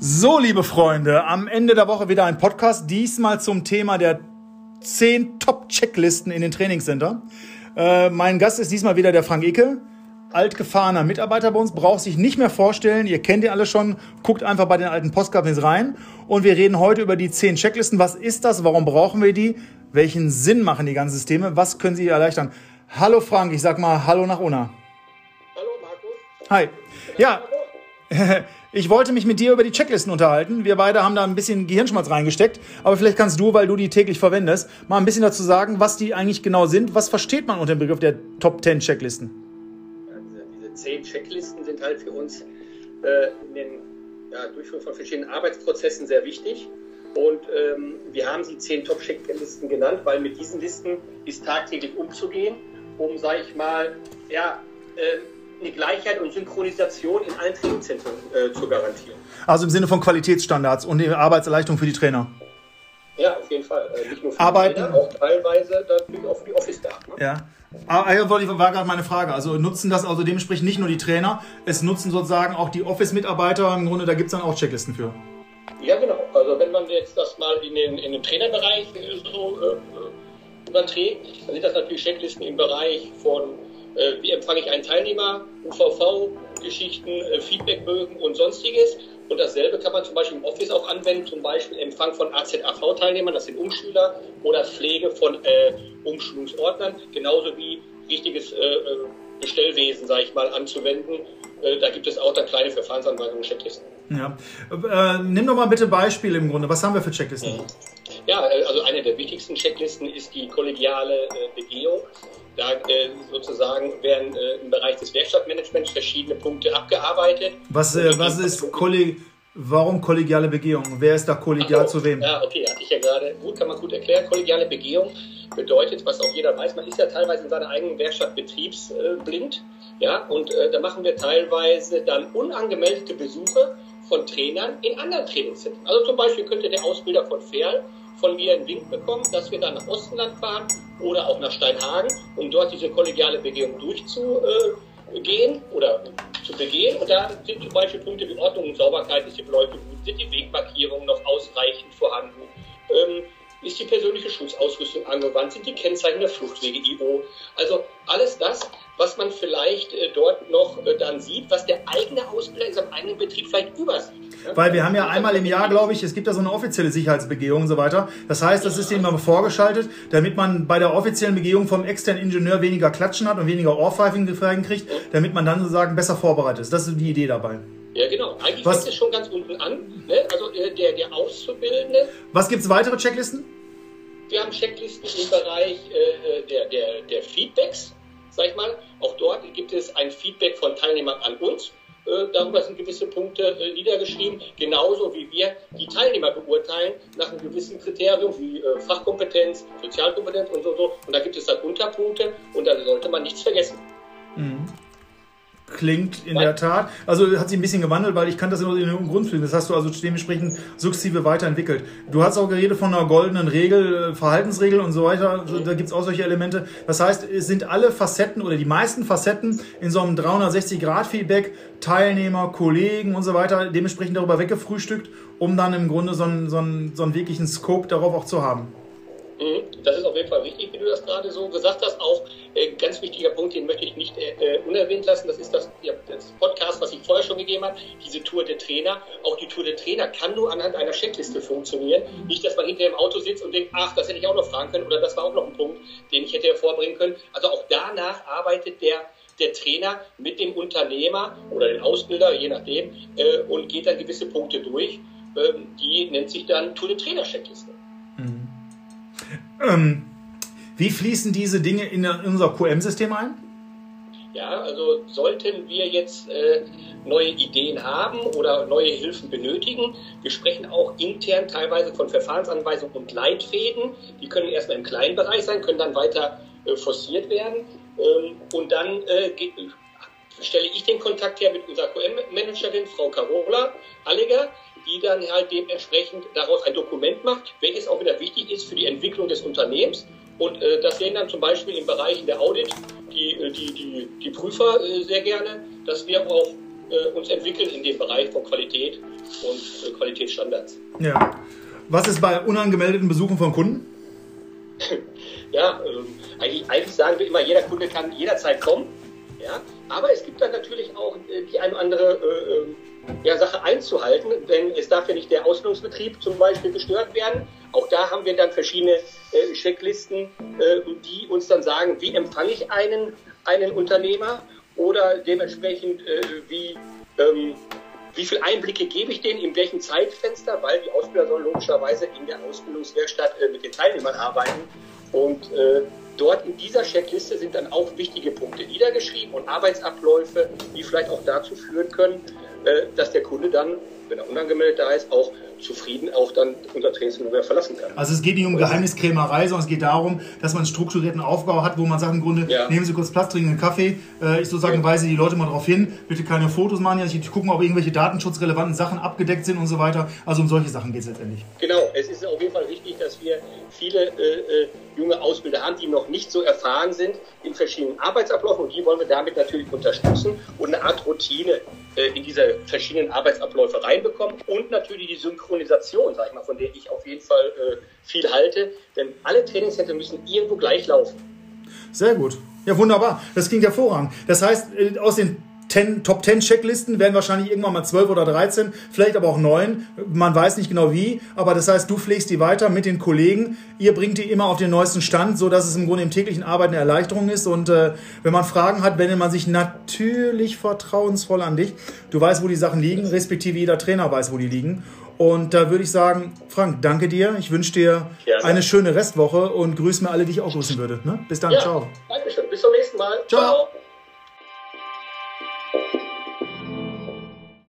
So, liebe Freunde, am Ende der Woche wieder ein Podcast, diesmal zum Thema der 10 Top-Checklisten in den Trainingscenter. Äh, mein Gast ist diesmal wieder der Frank Icke, altgefahrener Mitarbeiter bei uns, braucht sich nicht mehr vorstellen, ihr kennt ihn alle schon, guckt einfach bei den alten Postkarten rein und wir reden heute über die 10 Checklisten. Was ist das? Warum brauchen wir die? Welchen Sinn machen die ganzen Systeme? Was können sie erleichtern? Hallo Frank, ich sag mal Hallo nach Una. Hallo Markus. Hi. Ja. Ich wollte mich mit dir über die Checklisten unterhalten. Wir beide haben da ein bisschen Gehirnschmalz reingesteckt. Aber vielleicht kannst du, weil du die täglich verwendest, mal ein bisschen dazu sagen, was die eigentlich genau sind. Was versteht man unter dem Begriff der Top 10 Checklisten? Ja, diese, zehn Checklisten sind halt für uns äh, in den ja, Durchführung von verschiedenen Arbeitsprozessen sehr wichtig. Und ähm, wir haben sie zehn Top-Checklisten genannt, weil mit diesen Listen ist tagtäglich umzugehen, um, sage ich mal, ja, äh, eine Gleichheit und Synchronisation in allen Trainingzentren äh, zu garantieren. Also im Sinne von Qualitätsstandards und Arbeitserleichterung für die Trainer. Ja, auf jeden Fall. Äh, nicht nur für Arbeiten. die Trainer, auch teilweise natürlich auch für die Office-Staff. Ne? Ja. Aber hier war gerade meine Frage. Also nutzen das also dementsprechend nicht nur die Trainer, es nutzen sozusagen auch die Office-Mitarbeiter. Im Grunde, da gibt es dann auch Checklisten für. Ja, genau. Also wenn man jetzt das mal in den, in den Trainerbereich so äh, überträgt, dann sind das natürlich Checklisten im Bereich von äh, wie empfange ich einen Teilnehmer, UVV-Geschichten, äh, Feedbackbögen und sonstiges. Und dasselbe kann man zum Beispiel im Office auch anwenden, zum Beispiel Empfang von AZAV-Teilnehmern, das sind Umschüler, oder Pflege von äh, Umschulungsordnern, genauso wie richtiges äh, äh Bestellwesen, sage ich mal, anzuwenden. Äh, da gibt es auch dann kleine Verfahrensanweisungen, Checklisten. Ja. Nimm doch mal bitte Beispiele im Grunde. Was haben wir für Checklisten? Ja, also eine der wichtigsten Checklisten ist die kollegiale äh, Begehung. Da äh, sozusagen werden äh, im Bereich des Werkstattmanagements verschiedene Punkte abgearbeitet. Was, äh, was ist Kolleg Warum kollegiale Begehung? Wer ist da kollegial so, zu wem? Ja, okay, hatte ich ja gerade. Gut, kann man gut erklären. Kollegiale Begehung bedeutet, was auch jeder weiß, man ist ja teilweise in seiner eigenen Werkstatt betriebsblind. Ja, und äh, da machen wir teilweise dann unangemeldete Besuche von Trainern in anderen Trainingszentren. Also zum Beispiel könnte der Ausbilder von Ferl von mir einen Wink bekommen, dass wir dann nach Ostenland fahren oder auch nach Steinhagen, um dort diese kollegiale Begehung durchzugehen oder zu begehen. Und da sind zum Beispiel Punkte wie Ordnung und Sauberkeit, ist die Beleuchtung gut, sind die Wegmarkierungen noch ausreichend vorhanden, ähm, ist die persönliche Schutzausrüstung angewandt, sind die Kennzeichen der Fluchtwege IO. Also alles das, was man vielleicht äh, dort noch äh, dann sieht, was der eigene Ausbilder in seinem eigenen Betrieb vielleicht übersieht. Weil wir haben ja einmal im Jahr, glaube ich, es gibt ja so eine offizielle Sicherheitsbegehung und so weiter. Das heißt, das ist immer vorgeschaltet, damit man bei der offiziellen Begehung vom externen Ingenieur weniger Klatschen hat und weniger Ohrpfeifen kriegt, damit man dann sozusagen besser vorbereitet ist. Das ist die Idee dabei. Ja, genau. Eigentlich was, fängt es schon ganz unten an. Ne? Also äh, der, der Auszubildende. Was gibt es weitere Checklisten? Wir haben Checklisten im Bereich äh, der, der, der Feedbacks sag ich mal. Auch dort gibt es ein Feedback von Teilnehmern an uns. Äh, darüber sind gewisse Punkte äh, niedergeschrieben, genauso wie wir die Teilnehmer beurteilen nach einem gewissen Kriterium wie äh, Fachkompetenz, Sozialkompetenz und so, so. Und da gibt es dann Unterpunkte und da sollte man nichts vergessen. Mhm klingt in der Tat. Also hat sich ein bisschen gewandelt, weil ich kannte das in den Grundzügen. Das hast du also dementsprechend sukzessive weiterentwickelt. Du hast auch geredet von einer goldenen Regel, äh, Verhaltensregel und so weiter. Also, da gibt es auch solche Elemente. Das heißt, es sind alle Facetten oder die meisten Facetten in so einem 360-Grad-Feedback, Teilnehmer, Kollegen und so weiter, dementsprechend darüber weggefrühstückt, um dann im Grunde so einen, so einen, so einen wirklichen Scope darauf auch zu haben. Mhm. Das ist auf jeden Fall wichtig, wie du das gerade so gesagt hast. Auch äh, ganz wichtiger Punkt, den möchte ich nicht äh, äh, unerwähnt lassen. Das ist das, das, Podcast, was ich vorher schon gegeben habe, diese Tour der Trainer. Auch die Tour der Trainer kann nur anhand einer Checkliste funktionieren. Nicht, dass man hinter im Auto sitzt und denkt, ach, das hätte ich auch noch fragen können oder das war auch noch ein Punkt, den ich hätte hervorbringen können. Also auch danach arbeitet der der Trainer mit dem Unternehmer oder dem Ausbilder, je nachdem, äh, und geht dann gewisse Punkte durch. Ähm, die nennt sich dann Tour der Trainer Checkliste. Ähm, wie fließen diese Dinge in unser QM-System ein? Ja, also sollten wir jetzt äh, neue Ideen haben oder neue Hilfen benötigen, wir sprechen auch intern teilweise von Verfahrensanweisungen und Leitfäden. Die können erstmal im kleinen Bereich sein, können dann weiter äh, forciert werden. Ähm, und dann äh, stelle ich den Kontakt her mit unserer QM-Managerin, Frau Carola Halliger, die dann halt dementsprechend daraus ein Dokument macht, welches auch wieder wichtig ist für die Entwicklung des Unternehmens und äh, das sehen dann zum Beispiel im Bereich der Audit die, äh, die, die, die Prüfer äh, sehr gerne, dass wir auch äh, uns entwickeln in dem Bereich von Qualität und äh, Qualitätsstandards. Ja. Was ist bei unangemeldeten Besuchen von Kunden? ja, ähm, eigentlich, eigentlich, sagen wir immer, jeder Kunde kann jederzeit kommen. Ja? Aber es gibt dann natürlich auch äh, die eine oder andere äh, ähm, ja, Sache einzuhalten, denn es darf ja nicht der Ausbildungsbetrieb zum Beispiel gestört werden. Auch da haben wir dann verschiedene äh, Checklisten, äh, die uns dann sagen, wie empfange ich einen, einen Unternehmer? Oder dementsprechend äh, wie, ähm, wie viele Einblicke gebe ich denen, in welchem Zeitfenster, weil die Ausbilder sollen logischerweise in der Ausbildungswerkstatt äh, mit den Teilnehmern arbeiten. Und äh, dort in dieser Checkliste sind dann auch wichtige Punkte niedergeschrieben und Arbeitsabläufe, die vielleicht auch dazu führen können, dass der Kunde dann, wenn er unangemeldet da ist, auch zufrieden auch dann unser Trainingszentrum verlassen kann. Also es geht nicht um Geheimniskrämerei, sondern es geht darum, dass man einen strukturierten Aufbau hat, wo man sagt im Grunde, ja. nehmen Sie kurz Platz, trinken einen Kaffee. Äh, ich sozusagen ja. weise die Leute mal darauf hin, bitte keine Fotos machen, ich gucke mal, ob irgendwelche datenschutzrelevanten Sachen abgedeckt sind und so weiter. Also um solche Sachen geht es letztendlich. Genau, es ist auf jeden Fall wichtig, dass wir viele äh, äh, junge Ausbilder haben, die noch nicht so erfahren sind in verschiedenen Arbeitsabläufen und die wollen wir damit natürlich unterstützen und eine Art Routine äh, in diese verschiedenen Arbeitsabläufe reinbekommen und natürlich die Synchronisation, sag ich mal, von der ich auf jeden Fall äh, viel halte, denn alle Trainingscenter müssen irgendwo gleich laufen. Sehr gut. Ja, wunderbar. Das klingt hervorragend. Das heißt, äh, aus den 10, Top 10 Checklisten werden wahrscheinlich irgendwann mal 12 oder 13, vielleicht aber auch 9. Man weiß nicht genau wie, aber das heißt, du pflegst die weiter mit den Kollegen. Ihr bringt die immer auf den neuesten Stand, so dass es im Grunde im täglichen Arbeiten eine Erleichterung ist. Und äh, wenn man Fragen hat, wendet man sich natürlich vertrauensvoll an dich. Du weißt, wo die Sachen liegen, respektive jeder Trainer weiß, wo die liegen. Und da würde ich sagen, Frank, danke dir. Ich wünsche dir Gerne. eine schöne Restwoche und grüße mir alle, die ich auch grüßen würde. Ne? Bis dann, ja, ciao. Dankeschön, bis zum nächsten Mal. ciao. ciao.